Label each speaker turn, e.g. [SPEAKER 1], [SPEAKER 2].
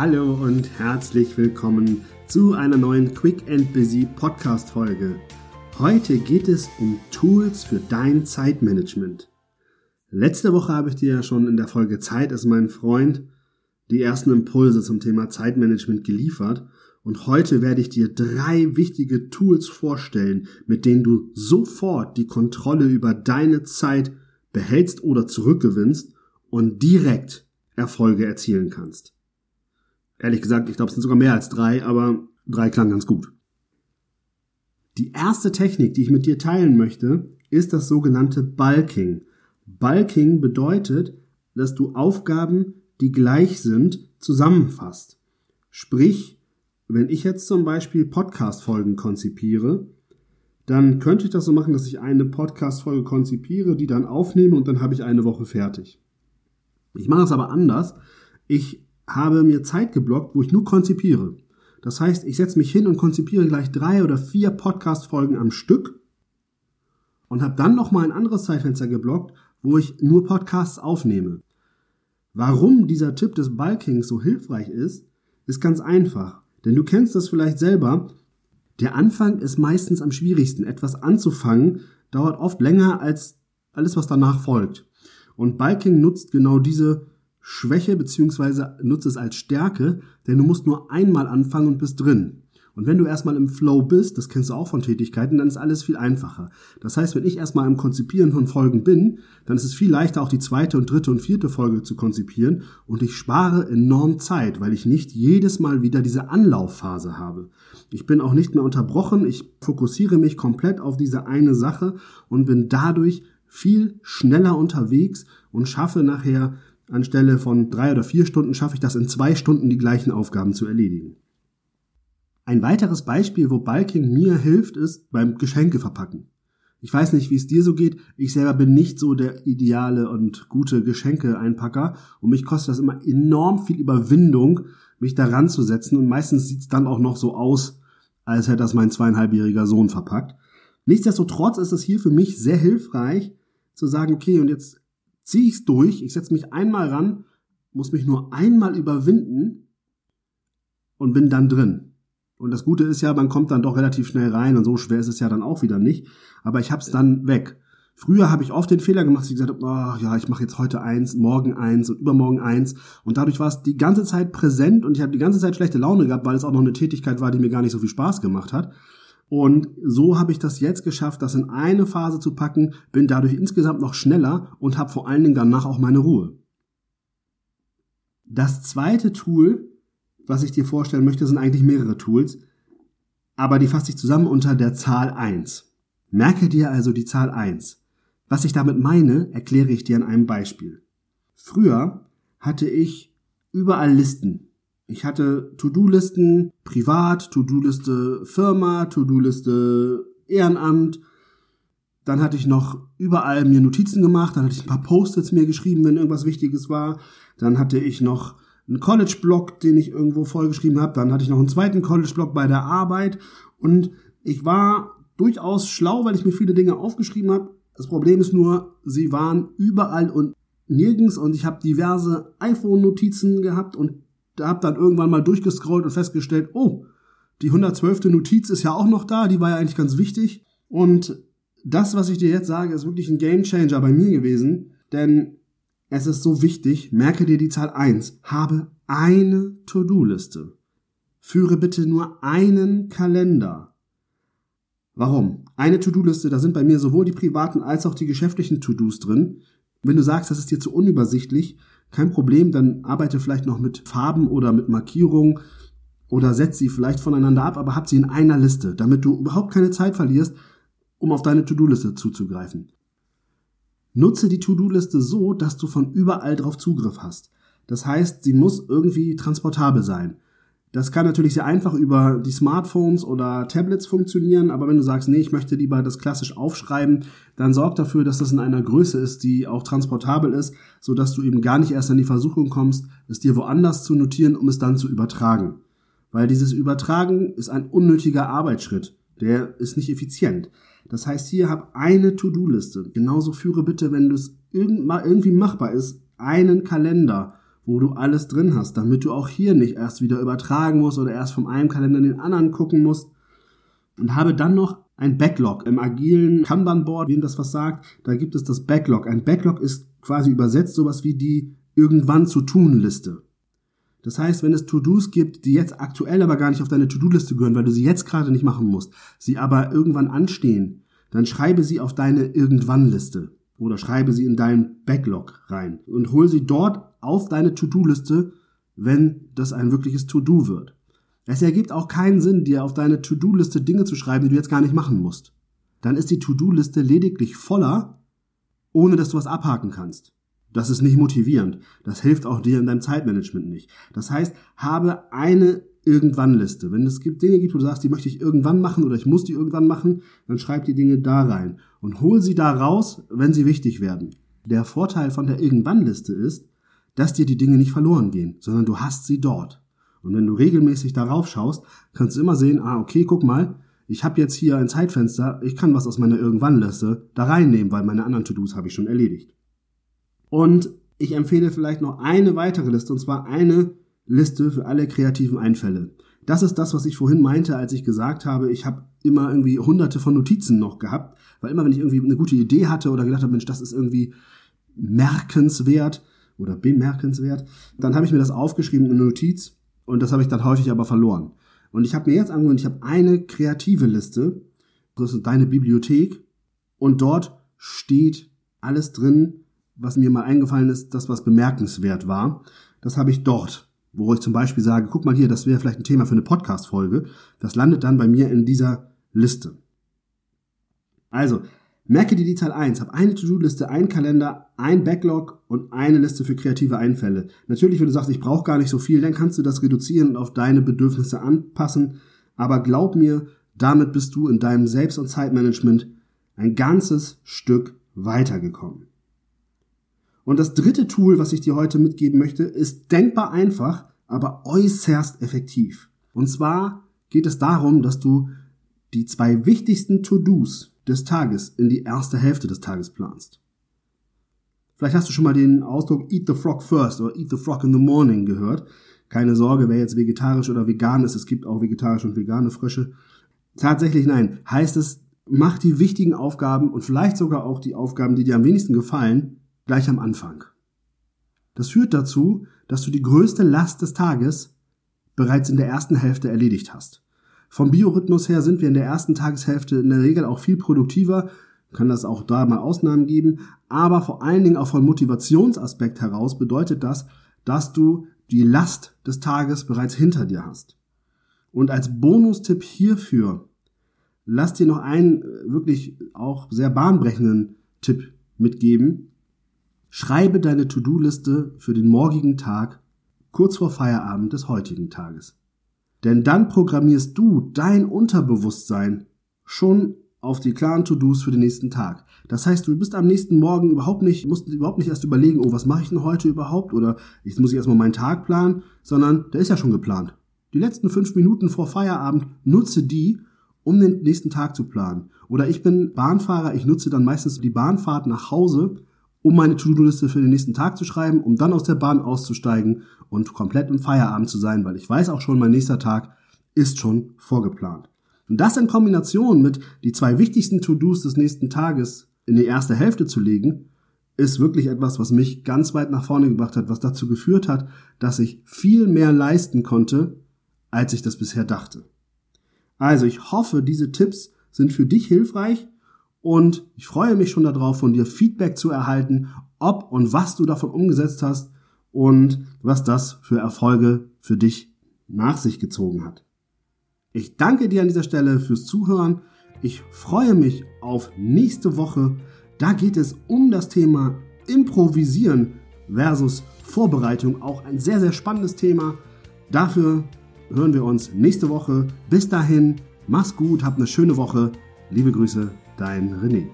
[SPEAKER 1] Hallo und herzlich willkommen zu einer neuen Quick and Busy Podcast Folge. Heute geht es um Tools für dein Zeitmanagement. Letzte Woche habe ich dir ja schon in der Folge Zeit ist mein Freund die ersten Impulse zum Thema Zeitmanagement geliefert und heute werde ich dir drei wichtige Tools vorstellen, mit denen du sofort die Kontrolle über deine Zeit behältst oder zurückgewinnst und direkt Erfolge erzielen kannst. Ehrlich gesagt, ich glaube, es sind sogar mehr als drei, aber drei klang ganz gut. Die erste Technik, die ich mit dir teilen möchte, ist das sogenannte Bulking. Bulking bedeutet, dass du Aufgaben, die gleich sind, zusammenfasst. Sprich, wenn ich jetzt zum Beispiel Podcast-Folgen konzipiere, dann könnte ich das so machen, dass ich eine Podcast-Folge konzipiere, die dann aufnehme und dann habe ich eine Woche fertig. Ich mache es aber anders. Ich habe mir Zeit geblockt, wo ich nur konzipiere. Das heißt, ich setze mich hin und konzipiere gleich drei oder vier Podcast-Folgen am Stück und habe dann nochmal ein anderes Zeitfenster geblockt, wo ich nur Podcasts aufnehme. Warum dieser Tipp des Bulkings so hilfreich ist, ist ganz einfach. Denn du kennst das vielleicht selber. Der Anfang ist meistens am schwierigsten. Etwas anzufangen dauert oft länger als alles, was danach folgt. Und Bulking nutzt genau diese Schwäche beziehungsweise nutze es als Stärke, denn du musst nur einmal anfangen und bist drin. Und wenn du erstmal im Flow bist, das kennst du auch von Tätigkeiten, dann ist alles viel einfacher. Das heißt, wenn ich erstmal im Konzipieren von Folgen bin, dann ist es viel leichter, auch die zweite und dritte und vierte Folge zu konzipieren und ich spare enorm Zeit, weil ich nicht jedes Mal wieder diese Anlaufphase habe. Ich bin auch nicht mehr unterbrochen, ich fokussiere mich komplett auf diese eine Sache und bin dadurch viel schneller unterwegs und schaffe nachher Anstelle von drei oder vier Stunden schaffe ich das in zwei Stunden die gleichen Aufgaben zu erledigen. Ein weiteres Beispiel, wo Bulking mir hilft, ist beim Geschenke verpacken. Ich weiß nicht, wie es dir so geht. Ich selber bin nicht so der ideale und gute Geschenke-Einpacker und mich kostet das immer enorm viel Überwindung, mich daran zu setzen und meistens sieht es dann auch noch so aus, als hätte das mein zweieinhalbjähriger Sohn verpackt. Nichtsdestotrotz ist es hier für mich sehr hilfreich zu sagen, okay, und jetzt ziehe ich es durch, ich setze mich einmal ran, muss mich nur einmal überwinden und bin dann drin. Und das Gute ist ja, man kommt dann doch relativ schnell rein und so schwer ist es ja dann auch wieder nicht. Aber ich habe es dann weg. Früher habe ich oft den Fehler gemacht, dass ich gesagt habe, oh, ja, ich mache jetzt heute eins, morgen eins und übermorgen eins. Und dadurch war es die ganze Zeit präsent und ich habe die ganze Zeit schlechte Laune gehabt, weil es auch noch eine Tätigkeit war, die mir gar nicht so viel Spaß gemacht hat. Und so habe ich das jetzt geschafft, das in eine Phase zu packen, bin dadurch insgesamt noch schneller und habe vor allen Dingen danach auch meine Ruhe. Das zweite Tool, was ich dir vorstellen möchte, sind eigentlich mehrere Tools, aber die fasse ich zusammen unter der Zahl 1. Merke dir also die Zahl 1. Was ich damit meine, erkläre ich dir an einem Beispiel. Früher hatte ich überall Listen. Ich hatte To-Do-Listen privat, To-Do-Liste Firma, To-Do-Liste Ehrenamt. Dann hatte ich noch überall mir Notizen gemacht, dann hatte ich ein paar Post-its mir geschrieben, wenn irgendwas Wichtiges war. Dann hatte ich noch einen College-Blog, den ich irgendwo vollgeschrieben habe. Dann hatte ich noch einen zweiten College-Blog bei der Arbeit. Und ich war durchaus schlau, weil ich mir viele Dinge aufgeschrieben habe. Das Problem ist nur, sie waren überall und nirgends und ich habe diverse iPhone-Notizen gehabt und da habe dann irgendwann mal durchgescrollt und festgestellt, oh, die 112. Notiz ist ja auch noch da, die war ja eigentlich ganz wichtig. Und das, was ich dir jetzt sage, ist wirklich ein Game Changer bei mir gewesen, denn es ist so wichtig, merke dir die Zahl 1, habe eine To-Do-Liste. Führe bitte nur einen Kalender. Warum? Eine To-Do-Liste, da sind bei mir sowohl die privaten als auch die geschäftlichen To-Dos drin. Wenn du sagst, das ist dir zu unübersichtlich, kein Problem, dann arbeite vielleicht noch mit Farben oder mit Markierungen oder setz sie vielleicht voneinander ab, aber hab sie in einer Liste, damit du überhaupt keine Zeit verlierst, um auf deine To-Do-Liste zuzugreifen. Nutze die To-Do-Liste so, dass du von überall drauf Zugriff hast. Das heißt, sie muss irgendwie transportabel sein. Das kann natürlich sehr einfach über die Smartphones oder Tablets funktionieren, aber wenn du sagst, nee, ich möchte lieber das klassisch aufschreiben, dann sorg dafür, dass das in einer Größe ist, die auch transportabel ist, so dass du eben gar nicht erst an die Versuchung kommst, es dir woanders zu notieren, um es dann zu übertragen. Weil dieses Übertragen ist ein unnötiger Arbeitsschritt. Der ist nicht effizient. Das heißt, hier hab eine To-Do-Liste. Genauso führe bitte, wenn es irgendwie machbar ist, einen Kalender wo du alles drin hast, damit du auch hier nicht erst wieder übertragen musst oder erst vom einen Kalender in den anderen gucken musst. Und habe dann noch ein Backlog im agilen Kanban-Board, wem das was sagt, da gibt es das Backlog. Ein Backlog ist quasi übersetzt sowas wie die irgendwann zu tun Liste. Das heißt, wenn es To-Dos gibt, die jetzt aktuell aber gar nicht auf deine To-Do-Liste gehören, weil du sie jetzt gerade nicht machen musst, sie aber irgendwann anstehen, dann schreibe sie auf deine Irgendwann-Liste oder schreibe sie in deinen Backlog rein und hol sie dort auf deine To-Do-Liste, wenn das ein wirkliches To-Do wird. Es ergibt auch keinen Sinn, dir auf deine To-Do-Liste Dinge zu schreiben, die du jetzt gar nicht machen musst. Dann ist die To-Do-Liste lediglich voller, ohne dass du was abhaken kannst. Das ist nicht motivierend. Das hilft auch dir in deinem Zeitmanagement nicht. Das heißt, habe eine Irgendwann-Liste. Wenn es gibt Dinge gibt, wo du sagst, die möchte ich irgendwann machen oder ich muss die irgendwann machen, dann schreib die Dinge da rein und hol sie da raus, wenn sie wichtig werden. Der Vorteil von der Irgendwann-Liste ist, dass dir die Dinge nicht verloren gehen, sondern du hast sie dort. Und wenn du regelmäßig darauf schaust, kannst du immer sehen, ah, okay, guck mal, ich habe jetzt hier ein Zeitfenster, ich kann was aus meiner Irgendwann-Liste da reinnehmen, weil meine anderen To-Dos habe ich schon erledigt. Und ich empfehle vielleicht noch eine weitere Liste, und zwar eine Liste für alle kreativen Einfälle. Das ist das, was ich vorhin meinte, als ich gesagt habe, ich habe immer irgendwie hunderte von Notizen noch gehabt, weil immer wenn ich irgendwie eine gute Idee hatte oder gedacht habe, Mensch, das ist irgendwie merkenswert oder bemerkenswert, dann habe ich mir das aufgeschrieben in eine Notiz und das habe ich dann häufig aber verloren. Und ich habe mir jetzt angewöhnt, ich habe eine kreative Liste, das ist deine Bibliothek und dort steht alles drin, was mir mal eingefallen ist, das was bemerkenswert war. Das habe ich dort wo ich zum Beispiel sage, guck mal hier, das wäre vielleicht ein Thema für eine Podcast-Folge. Das landet dann bei mir in dieser Liste. Also, merke dir die Zahl 1, hab eine To-Do-Liste, ein Kalender, ein Backlog und eine Liste für kreative Einfälle. Natürlich, wenn du sagst, ich brauche gar nicht so viel, dann kannst du das reduzieren und auf deine Bedürfnisse anpassen. Aber glaub mir, damit bist du in deinem Selbst- und Zeitmanagement ein ganzes Stück weitergekommen. Und das dritte Tool, was ich dir heute mitgeben möchte, ist denkbar einfach, aber äußerst effektiv. Und zwar geht es darum, dass du die zwei wichtigsten To-Dos des Tages in die erste Hälfte des Tages planst. Vielleicht hast du schon mal den Ausdruck Eat the Frog first oder Eat the Frog in the morning gehört. Keine Sorge, wer jetzt vegetarisch oder vegan ist, es gibt auch vegetarische und vegane Frösche. Tatsächlich nein, heißt es, mach die wichtigen Aufgaben und vielleicht sogar auch die Aufgaben, die dir am wenigsten gefallen, gleich am Anfang. Das führt dazu, dass du die größte Last des Tages bereits in der ersten Hälfte erledigt hast. Vom Biorhythmus her sind wir in der ersten Tageshälfte in der Regel auch viel produktiver, kann das auch da mal Ausnahmen geben, aber vor allen Dingen auch von Motivationsaspekt heraus bedeutet das, dass du die Last des Tages bereits hinter dir hast. Und als Bonustipp hierfür, lass dir noch einen äh, wirklich auch sehr bahnbrechenden Tipp mitgeben. Schreibe deine To-Do-Liste für den morgigen Tag kurz vor Feierabend des heutigen Tages. Denn dann programmierst du dein Unterbewusstsein schon auf die klaren To-Dos für den nächsten Tag. Das heißt, du bist am nächsten Morgen überhaupt nicht, musst überhaupt nicht erst überlegen, oh, was mache ich denn heute überhaupt? Oder jetzt muss ich erstmal meinen Tag planen, sondern der ist ja schon geplant. Die letzten fünf Minuten vor Feierabend nutze die, um den nächsten Tag zu planen. Oder ich bin Bahnfahrer, ich nutze dann meistens die Bahnfahrt nach Hause, um meine To-Do-Liste für den nächsten Tag zu schreiben, um dann aus der Bahn auszusteigen und komplett im Feierabend zu sein, weil ich weiß auch schon, mein nächster Tag ist schon vorgeplant. Und das in Kombination mit die zwei wichtigsten To-Dos des nächsten Tages in die erste Hälfte zu legen, ist wirklich etwas, was mich ganz weit nach vorne gebracht hat, was dazu geführt hat, dass ich viel mehr leisten konnte, als ich das bisher dachte. Also ich hoffe, diese Tipps sind für dich hilfreich und ich freue mich schon darauf, von dir Feedback zu erhalten, ob und was du davon umgesetzt hast und was das für Erfolge für dich nach sich gezogen hat. Ich danke dir an dieser Stelle fürs Zuhören. Ich freue mich auf nächste Woche. Da geht es um das Thema Improvisieren versus Vorbereitung. Auch ein sehr, sehr spannendes Thema. Dafür hören wir uns nächste Woche. Bis dahin, mach's gut, hab eine schöne Woche. Liebe Grüße, dein René.